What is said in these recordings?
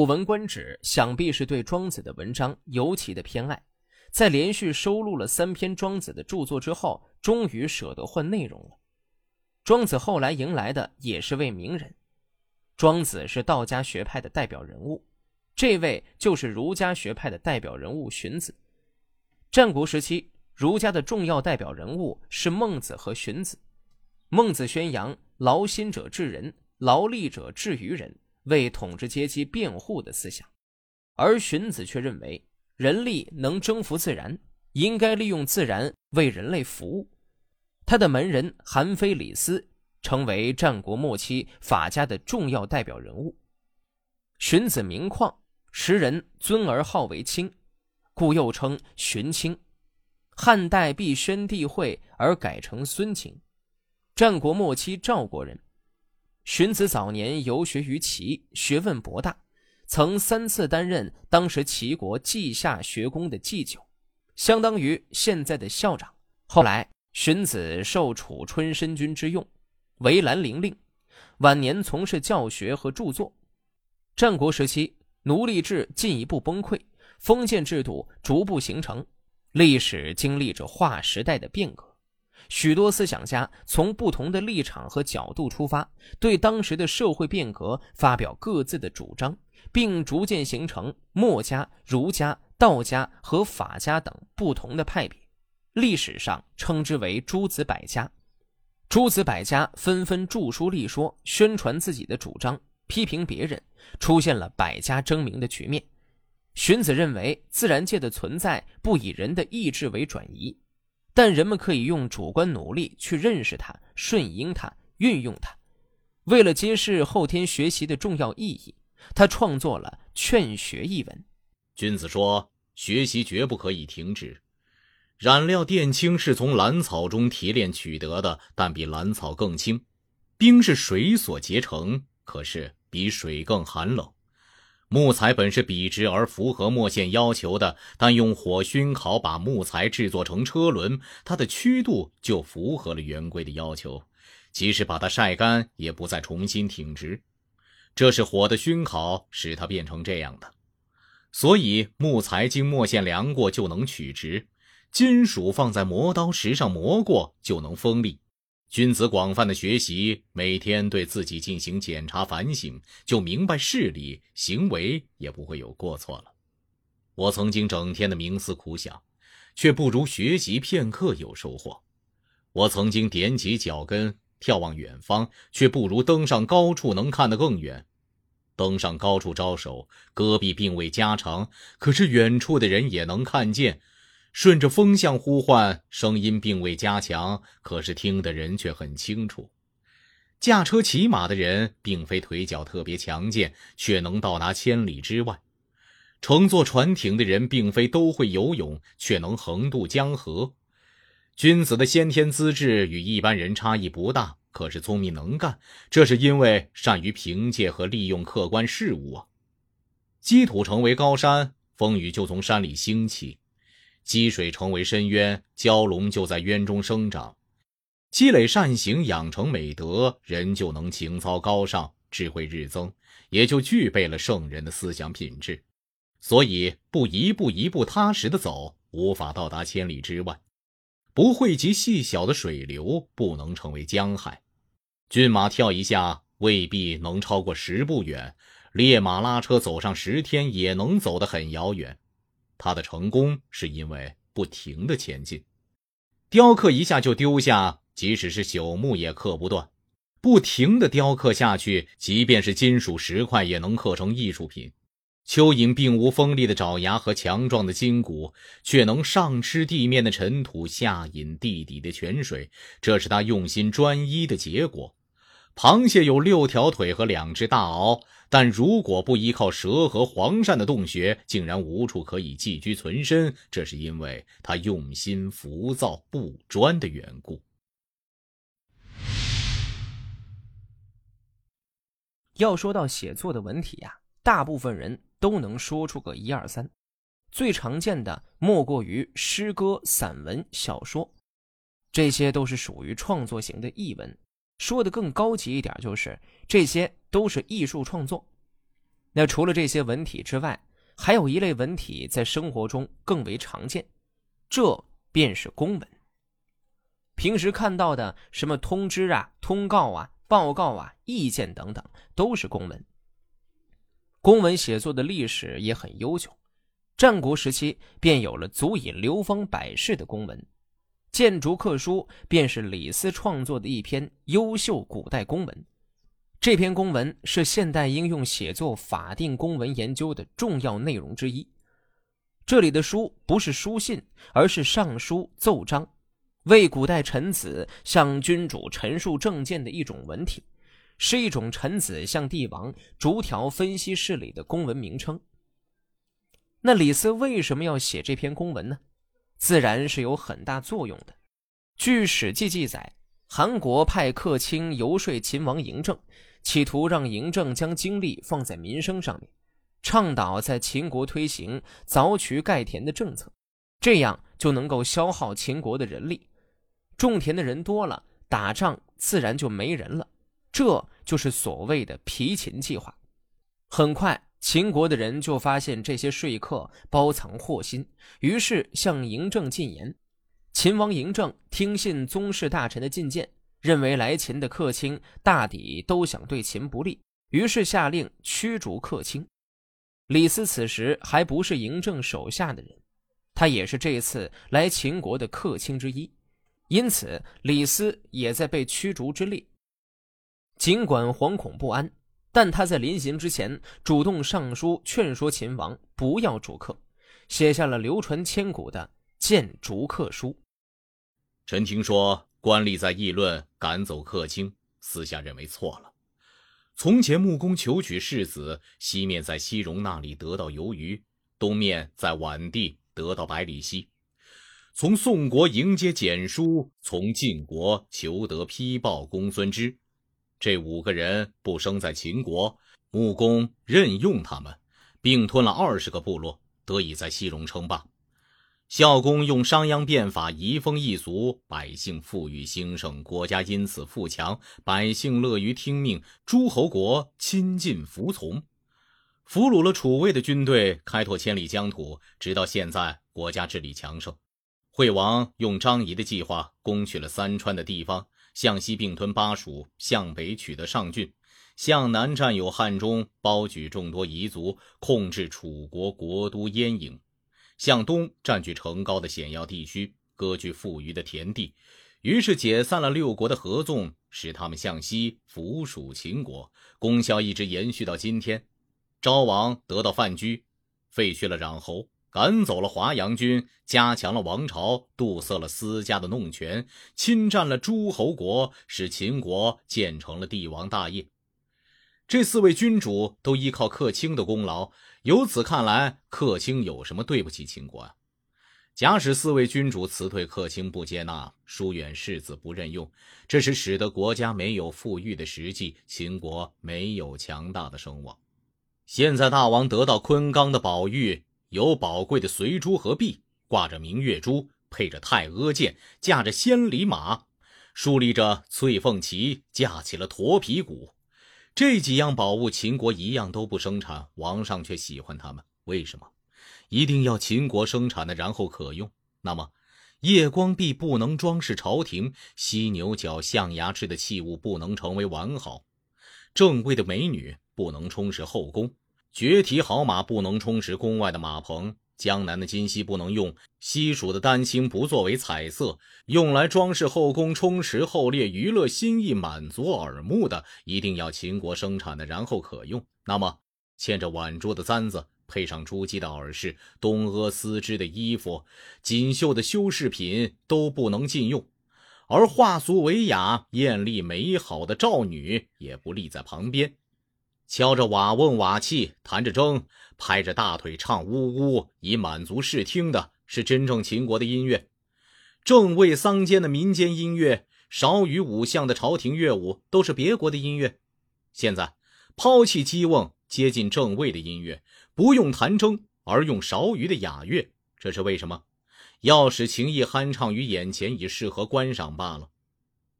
《古文观止》想必是对庄子的文章尤其的偏爱，在连续收录了三篇庄子的著作之后，终于舍得换内容了。庄子后来迎来的也是位名人，庄子是道家学派的代表人物，这位就是儒家学派的代表人物荀子。战国时期，儒家的重要代表人物是孟子和荀子。孟子宣扬“劳心者治人，劳力者治于人”。为统治阶级辩护的思想，而荀子却认为人力能征服自然，应该利用自然为人类服务。他的门人韩非、李斯成为战国末期法家的重要代表人物。荀子名旷，时人尊而号为卿，故又称荀卿。汉代避宣帝讳而改成孙卿。战国末期赵国人。荀子早年游学于齐，学问博大，曾三次担任当时齐国稷下学宫的祭酒，相当于现在的校长。后来，荀子受楚春申君之用，为兰陵令。晚年从事教学和著作。战国时期，奴隶制进一步崩溃，封建制度逐步形成，历史经历着划时代的变革。许多思想家从不同的立场和角度出发，对当时的社会变革发表各自的主张，并逐渐形成墨家、儒家、道家和法家等不同的派别。历史上称之为诸子百家。诸子百家纷纷著书立说，宣传自己的主张，批评别人，出现了百家争鸣的局面。荀子认为，自然界的存在不以人的意志为转移。但人们可以用主观努力去认识它、顺应它、运用它。为了揭示后天学习的重要意义，他创作了《劝学》一文。君子说：“学习绝不可以停止。染料靛青是从兰草中提炼取得的，但比兰草更轻。冰是水所结成，可是比水更寒冷。”木材本是笔直而符合墨线要求的，但用火熏烤把木材制作成车轮，它的曲度就符合了圆规的要求。即使把它晒干，也不再重新挺直。这是火的熏烤使它变成这样的。所以木材经墨线量过就能取直，金属放在磨刀石上磨过就能锋利。君子广泛的学习，每天对自己进行检查反省，就明白事理，行为也不会有过错了。我曾经整天的冥思苦想，却不如学习片刻有收获。我曾经踮起脚跟眺望远方，却不如登上高处能看得更远。登上高处招手，戈壁并未加长，可是远处的人也能看见。顺着风向呼唤，声音并未加强，可是听的人却很清楚。驾车骑马的人并非腿脚特别强健，却能到达千里之外；乘坐船艇的人并非都会游泳，却能横渡江河。君子的先天资质与一般人差异不大，可是聪明能干，这是因为善于凭借和利用客观事物啊。积土成为高山，风雨就从山里兴起。积水成为深渊，蛟龙就在渊中生长。积累善行，养成美德，人就能情操高尚，智慧日增，也就具备了圣人的思想品质。所以，不一步一步踏实的走，无法到达千里之外；不汇集细小的水流，不能成为江海。骏马跳一下，未必能超过十步远；烈马拉车走上十天，也能走得很遥远。他的成功是因为不停的前进，雕刻一下就丢下，即使是朽木也刻不断，不停的雕刻下去，即便是金属石块也能刻成艺术品。蚯蚓并无锋利的爪牙和强壮的筋骨，却能上吃地面的尘土，下饮地底的泉水，这是他用心专一的结果。螃蟹有六条腿和两只大螯。但如果不依靠蛇和黄鳝的洞穴，竟然无处可以寄居存身，这是因为他用心浮躁不专的缘故。要说到写作的文体呀，大部分人都能说出个一二三，最常见的莫过于诗歌、散文、小说，这些都是属于创作型的译文。说的更高级一点，就是这些都是艺术创作。那除了这些文体之外，还有一类文体在生活中更为常见，这便是公文。平时看到的什么通知啊、通告啊、报告啊、意见等等，都是公文。公文写作的历史也很悠久，战国时期便有了足以流芳百世的公文，《谏逐客书》便是李斯创作的一篇优秀古代公文。这篇公文是现代应用写作法定公文研究的重要内容之一。这里的书不是书信，而是上书奏章。为古代臣子向君主陈述政见的一种文体，是一种臣子向帝王逐条分析事理的公文名称。那李斯为什么要写这篇公文呢？自然是有很大作用的。据《史记》记载，韩国派客卿游说秦王嬴政，企图让嬴政将精力放在民生上面，倡导在秦国推行凿渠盖田的政策，这样就能够消耗秦国的人力。种田的人多了，打仗自然就没人了，这就是所谓的疲秦计划。很快，秦国的人就发现这些说客包藏祸心，于是向嬴政进言。秦王嬴政听信宗室大臣的进谏，认为来秦的客卿大抵都想对秦不利，于是下令驱逐客卿。李斯此时还不是嬴政手下的人，他也是这次来秦国的客卿之一。因此，李斯也在被驱逐之列。尽管惶恐不安，但他在临行之前主动上书劝说秦王不要逐客，写下了流传千古的《谏逐客书》。臣听说官吏在议论赶走客卿，私下认为错了。从前木工求取世子，西面在西戎那里得到游鱼，东面在宛地得到百里奚。从宋国迎接简书，从晋国求得批报公孙之，这五个人不生在秦国，穆公任用他们，并吞了二十个部落，得以在西戎称霸。孝公用商鞅变法，移风易俗，百姓富裕兴盛，国家因此富强，百姓乐于听命，诸侯国亲近服从，俘虏了楚魏的军队，开拓千里疆土，直到现在，国家治理强盛。惠王用张仪的计划攻取了三川的地方，向西并吞巴蜀，向北取得上郡，向南占有汉中，包举众多彝族，控制楚国国都鄢郢；向东占据城高的险要地区，割据富余的田地。于是解散了六国的合纵，使他们向西附属秦国，功效一直延续到今天。昭王得到范雎，废去了穰侯。赶走了华阳军，加强了王朝，堵塞了私家的弄权，侵占了诸侯国，使秦国建成了帝王大业。这四位君主都依靠客卿的功劳，由此看来，客卿有什么对不起秦国啊？假使四位君主辞退客卿不接纳，疏远世子不任用，这是使得国家没有富裕的实际，秦国没有强大的声望。现在大王得到昆冈的宝玉。有宝贵的随珠和璧，挂着明月珠，配着太阿剑，驾着千里马，竖立着翠凤旗，架起了驼皮鼓。这几样宝物，秦国一样都不生产，王上却喜欢他们，为什么？一定要秦国生产的，然后可用。那么，夜光璧不能装饰朝廷，犀牛角象牙制的器物不能成为完好，正贵的美女不能充实后宫。绝蹄好马不能充实宫外的马棚，江南的金漆不能用，西蜀的丹青不作为彩色，用来装饰后宫、充实后列、娱乐心意、满足耳目的，一定要秦国生产的，然后可用。那么，嵌着碗珠的簪子，配上珠玑的耳饰，东阿丝织的衣服，锦绣的修饰品都不能禁用，而画俗为雅、艳丽美好的赵女也不立在旁边。敲着瓦瓮瓦器，弹着筝，拍着大腿唱呜呜，以满足视听的是真正秦国的音乐。正位丧间的民间音乐，少羽五相的朝廷乐舞，都是别国的音乐。现在抛弃姬瓮，接近正位的音乐，不用弹筝，而用少羽的雅乐，这是为什么？要使情意酣畅于眼前，以适合观赏罢了。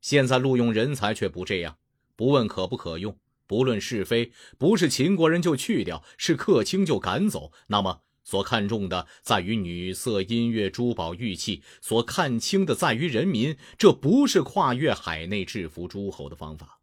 现在录用人才却不这样，不问可不可用。不论是非，不是秦国人就去掉，是客卿就赶走。那么，所看重的在于女色、音乐、珠宝、玉器；所看轻的在于人民。这不是跨越海内制服诸侯的方法。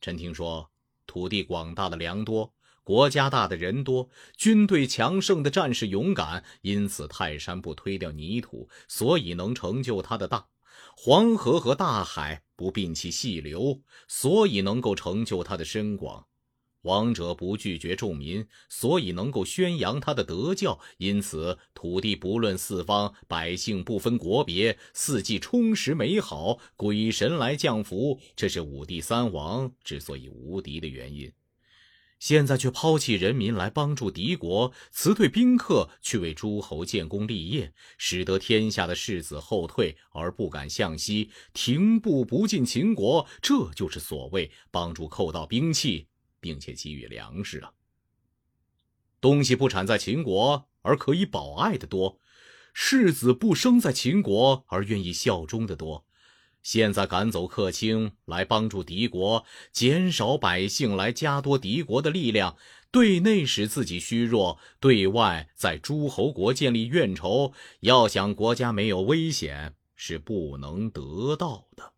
臣听说，土地广大的粮多，国家大的人多，军队强盛的战士勇敢，因此泰山不推掉泥土，所以能成就它的大。黄河和大海不摒弃细流，所以能够成就它的深广；王者不拒绝众民，所以能够宣扬他的德教。因此，土地不论四方，百姓不分国别，四季充实美好，鬼神来降福，这是五帝三王之所以无敌的原因。现在却抛弃人民来帮助敌国，辞退宾客去为诸侯建功立业，使得天下的士子后退而不敢向西，停步不进秦国，这就是所谓帮助寇到兵器，并且给予粮食啊。东西不产在秦国而可以保爱的多，士子不生在秦国而愿意效忠的多。现在赶走客卿来帮助敌国，减少百姓来加多敌国的力量，对内使自己虚弱，对外在诸侯国建立怨仇。要想国家没有危险，是不能得到的。